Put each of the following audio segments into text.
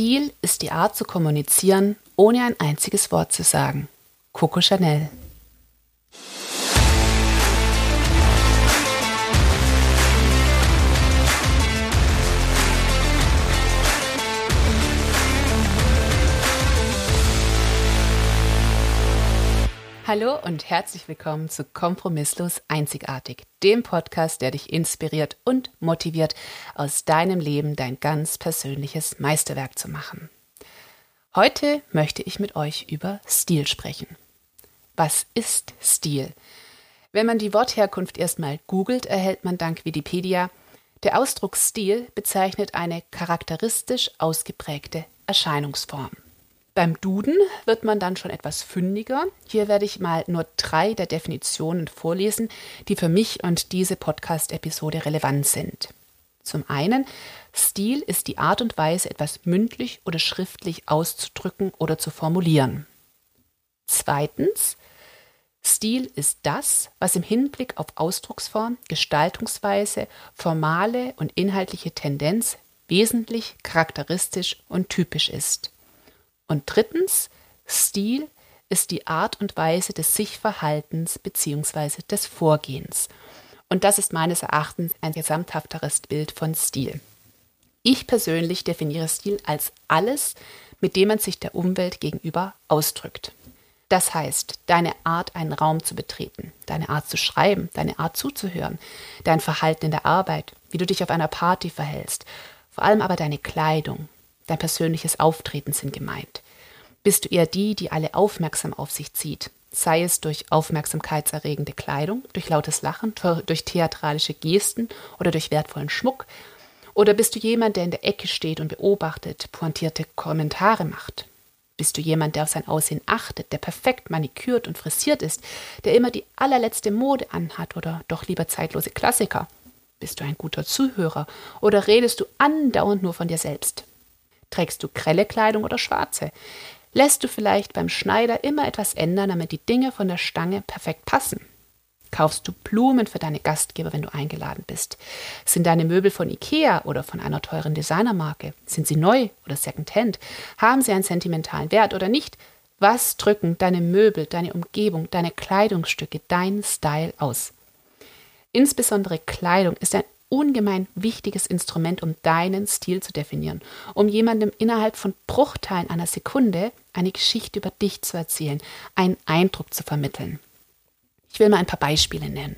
Stil ist die Art zu kommunizieren, ohne ein einziges Wort zu sagen. Coco Chanel. Hallo und herzlich willkommen zu Kompromisslos Einzigartig, dem Podcast, der dich inspiriert und motiviert, aus deinem Leben dein ganz persönliches Meisterwerk zu machen. Heute möchte ich mit euch über Stil sprechen. Was ist Stil? Wenn man die Wortherkunft erstmal googelt, erhält man dank Wikipedia, der Ausdruck Stil bezeichnet eine charakteristisch ausgeprägte Erscheinungsform. Beim Duden wird man dann schon etwas fündiger. Hier werde ich mal nur drei der Definitionen vorlesen, die für mich und diese Podcast-Episode relevant sind. Zum einen, Stil ist die Art und Weise, etwas mündlich oder schriftlich auszudrücken oder zu formulieren. Zweitens, Stil ist das, was im Hinblick auf Ausdrucksform, Gestaltungsweise, formale und inhaltliche Tendenz wesentlich charakteristisch und typisch ist. Und drittens, Stil ist die Art und Weise des Sichverhaltens bzw. des Vorgehens. Und das ist meines Erachtens ein gesamthafteres Bild von Stil. Ich persönlich definiere Stil als alles, mit dem man sich der Umwelt gegenüber ausdrückt. Das heißt, deine Art, einen Raum zu betreten, deine Art zu schreiben, deine Art zuzuhören, dein Verhalten in der Arbeit, wie du dich auf einer Party verhältst, vor allem aber deine Kleidung, dein persönliches Auftreten sind gemeint. Bist du eher die, die alle aufmerksam auf sich zieht, sei es durch aufmerksamkeitserregende Kleidung, durch lautes Lachen, durch theatralische Gesten oder durch wertvollen Schmuck? Oder bist du jemand, der in der Ecke steht und beobachtet, pointierte Kommentare macht? Bist du jemand, der auf sein Aussehen achtet, der perfekt manikürt und frisiert ist, der immer die allerletzte Mode anhat oder doch lieber zeitlose Klassiker? Bist du ein guter Zuhörer oder redest du andauernd nur von dir selbst? Trägst du grelle Kleidung oder schwarze? Lässt du vielleicht beim Schneider immer etwas ändern, damit die Dinge von der Stange perfekt passen? Kaufst du Blumen für deine Gastgeber, wenn du eingeladen bist? Sind deine Möbel von Ikea oder von einer teuren Designermarke? Sind sie neu oder secondhand? Haben sie einen sentimentalen Wert oder nicht? Was drücken deine Möbel, deine Umgebung, deine Kleidungsstücke, dein Style aus? Insbesondere Kleidung ist ein ungemein wichtiges Instrument, um deinen Stil zu definieren, um jemandem innerhalb von Bruchteilen einer Sekunde eine Geschichte über dich zu erzählen, einen Eindruck zu vermitteln. Ich will mal ein paar Beispiele nennen.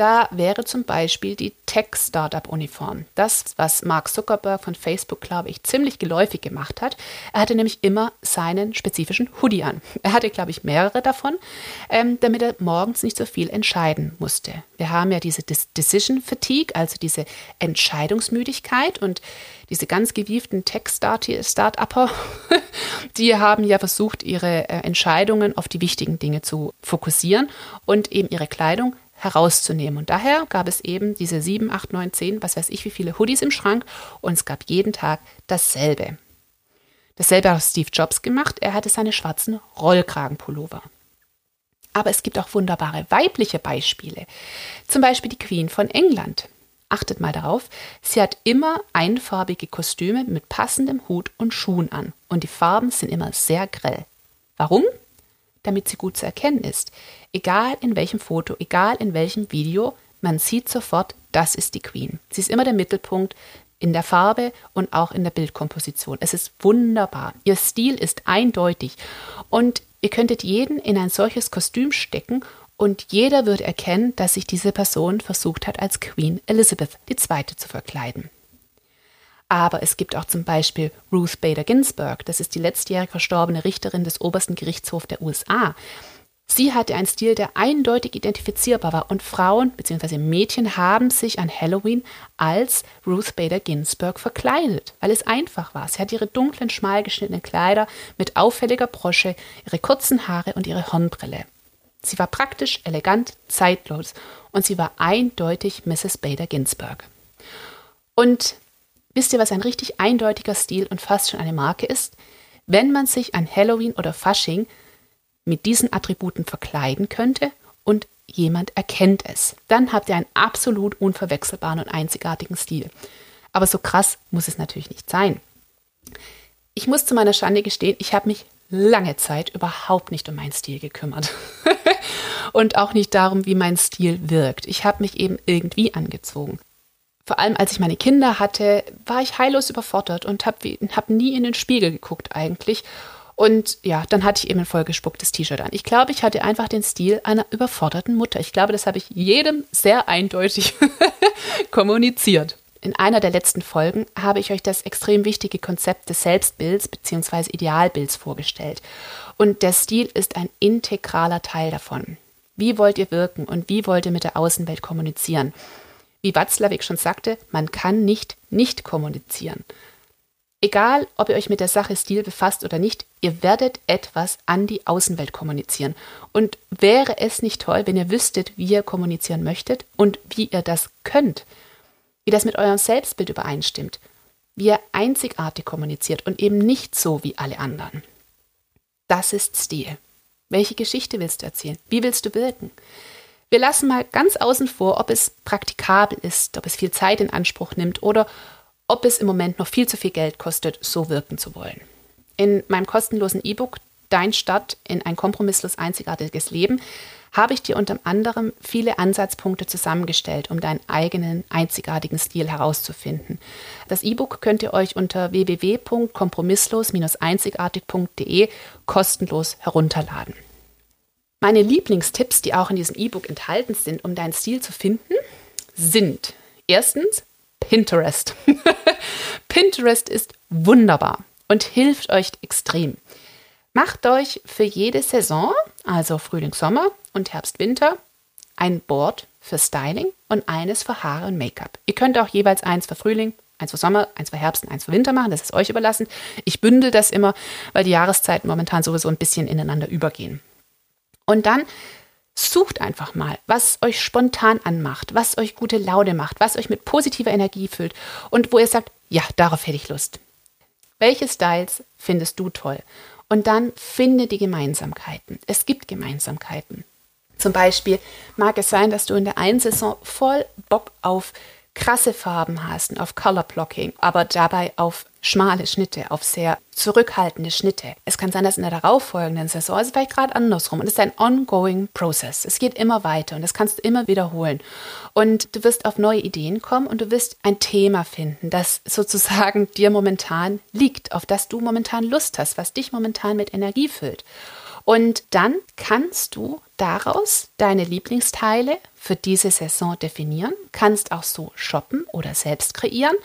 Da wäre zum Beispiel die Tech-Startup-Uniform. Das, was Mark Zuckerberg von Facebook, glaube ich, ziemlich geläufig gemacht hat. Er hatte nämlich immer seinen spezifischen Hoodie an. Er hatte, glaube ich, mehrere davon, ähm, damit er morgens nicht so viel entscheiden musste. Wir haben ja diese Decision Fatigue, also diese Entscheidungsmüdigkeit und diese ganz gewieften Tech-Start-Upper, die haben ja versucht, ihre äh, Entscheidungen auf die wichtigen Dinge zu fokussieren und eben ihre Kleidung herauszunehmen. Und daher gab es eben diese 7, 8, 9, 10, was weiß ich, wie viele Hoodies im Schrank und es gab jeden Tag dasselbe. Dasselbe hat Steve Jobs gemacht, er hatte seine schwarzen Rollkragenpullover. Aber es gibt auch wunderbare weibliche Beispiele. Zum Beispiel die Queen von England. Achtet mal darauf, sie hat immer einfarbige Kostüme mit passendem Hut und Schuhen an. Und die Farben sind immer sehr grell. Warum? Damit sie gut zu erkennen ist. Egal in welchem Foto, egal in welchem Video, man sieht sofort, das ist die Queen. Sie ist immer der Mittelpunkt in der Farbe und auch in der Bildkomposition. Es ist wunderbar. Ihr Stil ist eindeutig und ihr könntet jeden in ein solches Kostüm stecken und jeder würde erkennen, dass sich diese Person versucht hat, als Queen Elizabeth II. zu verkleiden. Aber es gibt auch zum Beispiel Ruth Bader Ginsburg, das ist die letztjährig verstorbene Richterin des obersten Gerichtshofs der USA. Sie hatte einen Stil, der eindeutig identifizierbar war und Frauen bzw. Mädchen haben sich an Halloween als Ruth Bader Ginsburg verkleidet, weil es einfach war. Sie hat ihre dunklen, schmal geschnittenen Kleider mit auffälliger Brosche, ihre kurzen Haare und ihre Hornbrille. Sie war praktisch, elegant, zeitlos und sie war eindeutig Mrs. Bader Ginsburg. Und Wisst ihr, was ein richtig eindeutiger Stil und fast schon eine Marke ist? Wenn man sich an Halloween oder Fasching mit diesen Attributen verkleiden könnte und jemand erkennt es, dann habt ihr einen absolut unverwechselbaren und einzigartigen Stil. Aber so krass muss es natürlich nicht sein. Ich muss zu meiner Schande gestehen, ich habe mich lange Zeit überhaupt nicht um meinen Stil gekümmert. und auch nicht darum, wie mein Stil wirkt. Ich habe mich eben irgendwie angezogen. Vor allem als ich meine Kinder hatte, war ich heillos überfordert und habe hab nie in den Spiegel geguckt eigentlich. Und ja, dann hatte ich eben ein vollgespucktes T-Shirt an. Ich glaube, ich hatte einfach den Stil einer überforderten Mutter. Ich glaube, das habe ich jedem sehr eindeutig kommuniziert. In einer der letzten Folgen habe ich euch das extrem wichtige Konzept des Selbstbilds bzw. Idealbilds vorgestellt. Und der Stil ist ein integraler Teil davon. Wie wollt ihr wirken und wie wollt ihr mit der Außenwelt kommunizieren? Wie Watzlawick schon sagte, man kann nicht nicht kommunizieren. Egal, ob ihr euch mit der Sache Stil befasst oder nicht, ihr werdet etwas an die Außenwelt kommunizieren. Und wäre es nicht toll, wenn ihr wüsstet, wie ihr kommunizieren möchtet und wie ihr das könnt? wie das mit eurem Selbstbild übereinstimmt, wie ihr einzigartig kommuniziert und eben nicht so wie alle anderen. Das ist Stil. Welche Geschichte willst du erzählen? Wie willst du wirken? Wir lassen mal ganz außen vor, ob es praktikabel ist, ob es viel Zeit in Anspruch nimmt oder ob es im Moment noch viel zu viel Geld kostet, so wirken zu wollen. In meinem kostenlosen E-Book Dein Start in ein kompromisslos einzigartiges Leben habe ich dir unter anderem viele Ansatzpunkte zusammengestellt, um deinen eigenen einzigartigen Stil herauszufinden. Das E-Book könnt ihr euch unter www.kompromisslos-einzigartig.de kostenlos herunterladen. Meine Lieblingstipps, die auch in diesem E-Book enthalten sind, um deinen Stil zu finden, sind erstens Pinterest. Pinterest ist wunderbar und hilft euch extrem. Macht euch für jede Saison, also Frühling, Sommer und Herbst, Winter, ein Board für Styling und eines für Haare und Make-up. Ihr könnt auch jeweils eins für Frühling, eins für Sommer, eins für Herbst und eins für Winter machen. Das ist euch überlassen. Ich bündel das immer, weil die Jahreszeiten momentan sowieso ein bisschen ineinander übergehen. Und dann sucht einfach mal, was euch spontan anmacht, was euch gute Laune macht, was euch mit positiver Energie füllt und wo ihr sagt, ja, darauf hätte ich Lust. Welche Styles findest du toll? Und dann finde die Gemeinsamkeiten. Es gibt Gemeinsamkeiten. Zum Beispiel mag es sein, dass du in der einen Saison voll Bock auf krasse Farben hast auf Color Blocking, aber dabei auf schmale Schnitte, auf sehr zurückhaltende Schnitte. Es kann sein, dass in der darauffolgenden Saison, also vielleicht gerade andersrum, und es ist ein ongoing process. Es geht immer weiter und das kannst du immer wiederholen. Und du wirst auf neue Ideen kommen und du wirst ein Thema finden, das sozusagen dir momentan liegt, auf das du momentan Lust hast, was dich momentan mit Energie füllt. Und dann kannst du daraus deine Lieblingsteile für diese Saison definieren, kannst auch so shoppen oder selbst kreieren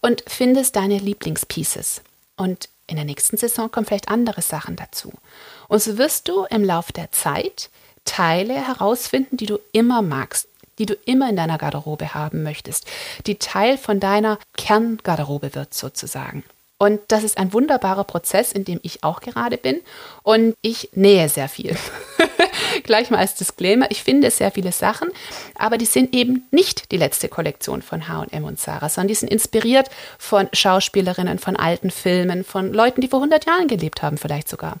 und findest deine Lieblingspieces. Und in der nächsten Saison kommen vielleicht andere Sachen dazu. Und so wirst du im Laufe der Zeit Teile herausfinden, die du immer magst, die du immer in deiner Garderobe haben möchtest, die Teil von deiner Kerngarderobe wird sozusagen. Und das ist ein wunderbarer Prozess, in dem ich auch gerade bin. Und ich nähe sehr viel. Gleich mal als Disclaimer, ich finde sehr viele Sachen, aber die sind eben nicht die letzte Kollektion von HM und Sarah, sondern die sind inspiriert von Schauspielerinnen, von alten Filmen, von Leuten, die vor 100 Jahren gelebt haben, vielleicht sogar.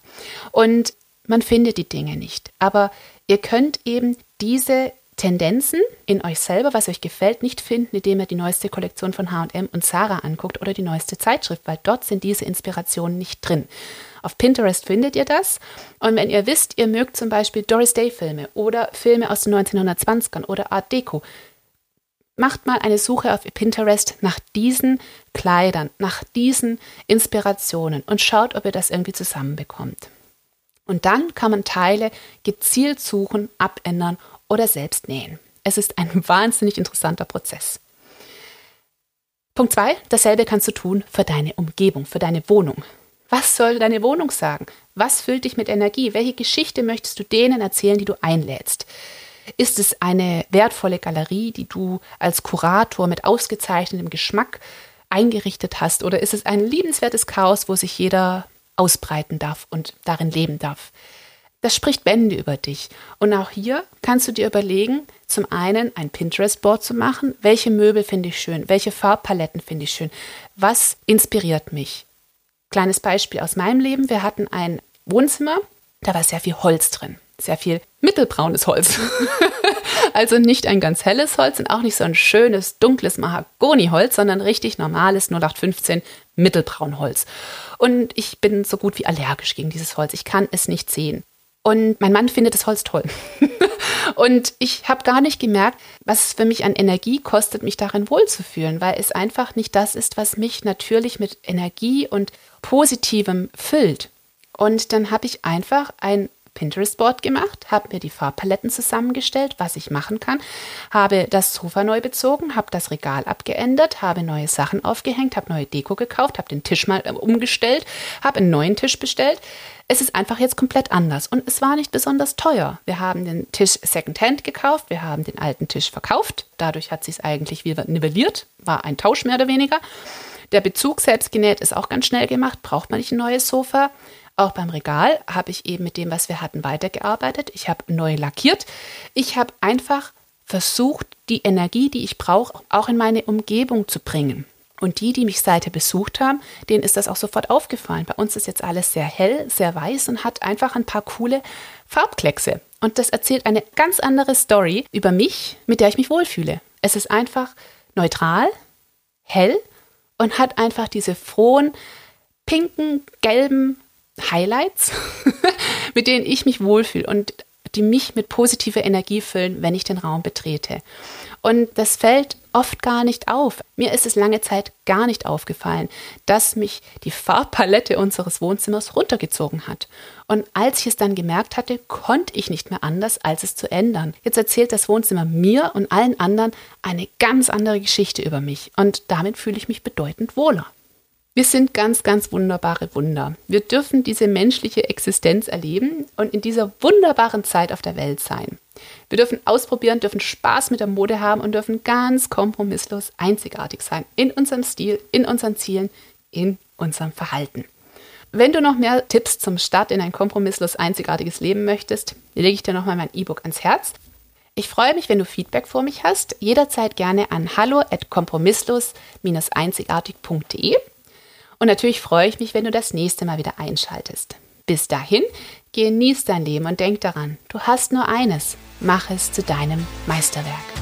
Und man findet die Dinge nicht. Aber ihr könnt eben diese Tendenzen in euch selber, was euch gefällt, nicht finden, indem ihr die neueste Kollektion von HM und Sarah anguckt oder die neueste Zeitschrift, weil dort sind diese Inspirationen nicht drin. Auf Pinterest findet ihr das. Und wenn ihr wisst, ihr mögt zum Beispiel Doris Day-Filme oder Filme aus den 1920ern oder Art Deco, macht mal eine Suche auf Pinterest nach diesen Kleidern, nach diesen Inspirationen und schaut, ob ihr das irgendwie zusammenbekommt. Und dann kann man Teile gezielt suchen, abändern oder selbst nähen. Es ist ein wahnsinnig interessanter Prozess. Punkt 2. Dasselbe kannst du tun für deine Umgebung, für deine Wohnung. Was soll deine Wohnung sagen? Was füllt dich mit Energie? Welche Geschichte möchtest du denen erzählen, die du einlädst? Ist es eine wertvolle Galerie, die du als Kurator mit ausgezeichnetem Geschmack eingerichtet hast? Oder ist es ein liebenswertes Chaos, wo sich jeder ausbreiten darf und darin leben darf? Das spricht Bände über dich. Und auch hier kannst du dir überlegen, zum einen ein Pinterest-Board zu machen. Welche Möbel finde ich schön? Welche Farbpaletten finde ich schön? Was inspiriert mich? Kleines Beispiel aus meinem Leben. Wir hatten ein Wohnzimmer, da war sehr viel Holz drin. Sehr viel mittelbraunes Holz. also nicht ein ganz helles Holz und auch nicht so ein schönes, dunkles Mahagoniholz, sondern richtig normales 0815 Mittelbraunholz. Und ich bin so gut wie allergisch gegen dieses Holz. Ich kann es nicht sehen. Und mein Mann findet das Holz toll. und ich habe gar nicht gemerkt, was es für mich an Energie kostet, mich darin wohlzufühlen, weil es einfach nicht das ist, was mich natürlich mit Energie und Positivem füllt. Und dann habe ich einfach ein Pinterest-Board gemacht, habe mir die Farbpaletten zusammengestellt, was ich machen kann, habe das Sofa neu bezogen, habe das Regal abgeändert, habe neue Sachen aufgehängt, habe neue Deko gekauft, habe den Tisch mal äh, umgestellt, habe einen neuen Tisch bestellt. Es ist einfach jetzt komplett anders und es war nicht besonders teuer. Wir haben den Tisch Secondhand gekauft, wir haben den alten Tisch verkauft. Dadurch hat sich es eigentlich wieder nivelliert, war ein Tausch mehr oder weniger. Der Bezug selbst genäht ist auch ganz schnell gemacht, braucht man nicht ein neues Sofa. Auch beim Regal habe ich eben mit dem, was wir hatten, weitergearbeitet. Ich habe neu lackiert. Ich habe einfach versucht, die Energie, die ich brauche, auch in meine Umgebung zu bringen. Und die, die mich seither besucht haben, denen ist das auch sofort aufgefallen. Bei uns ist jetzt alles sehr hell, sehr weiß und hat einfach ein paar coole Farbkleckse. Und das erzählt eine ganz andere Story über mich, mit der ich mich wohlfühle. Es ist einfach neutral, hell und hat einfach diese frohen, pinken, gelben Highlights, mit denen ich mich wohlfühle und die mich mit positiver Energie füllen, wenn ich den Raum betrete. Und das fällt oft gar nicht auf. Mir ist es lange Zeit gar nicht aufgefallen, dass mich die Farbpalette unseres Wohnzimmers runtergezogen hat. Und als ich es dann gemerkt hatte, konnte ich nicht mehr anders, als es zu ändern. Jetzt erzählt das Wohnzimmer mir und allen anderen eine ganz andere Geschichte über mich. Und damit fühle ich mich bedeutend wohler. Wir sind ganz, ganz wunderbare Wunder. Wir dürfen diese menschliche Existenz erleben und in dieser wunderbaren Zeit auf der Welt sein. Wir dürfen ausprobieren, dürfen Spaß mit der Mode haben und dürfen ganz kompromisslos einzigartig sein in unserem Stil, in unseren Zielen, in unserem Verhalten. Wenn du noch mehr Tipps zum Start in ein kompromisslos einzigartiges Leben möchtest, lege ich dir nochmal mein E-Book ans Herz. Ich freue mich, wenn du Feedback vor mich hast. Jederzeit gerne an hallo at kompromisslos-einzigartig.de. Und natürlich freue ich mich, wenn du das nächste Mal wieder einschaltest. Bis dahin, genieß dein Leben und denk daran, du hast nur eines, mach es zu deinem Meisterwerk.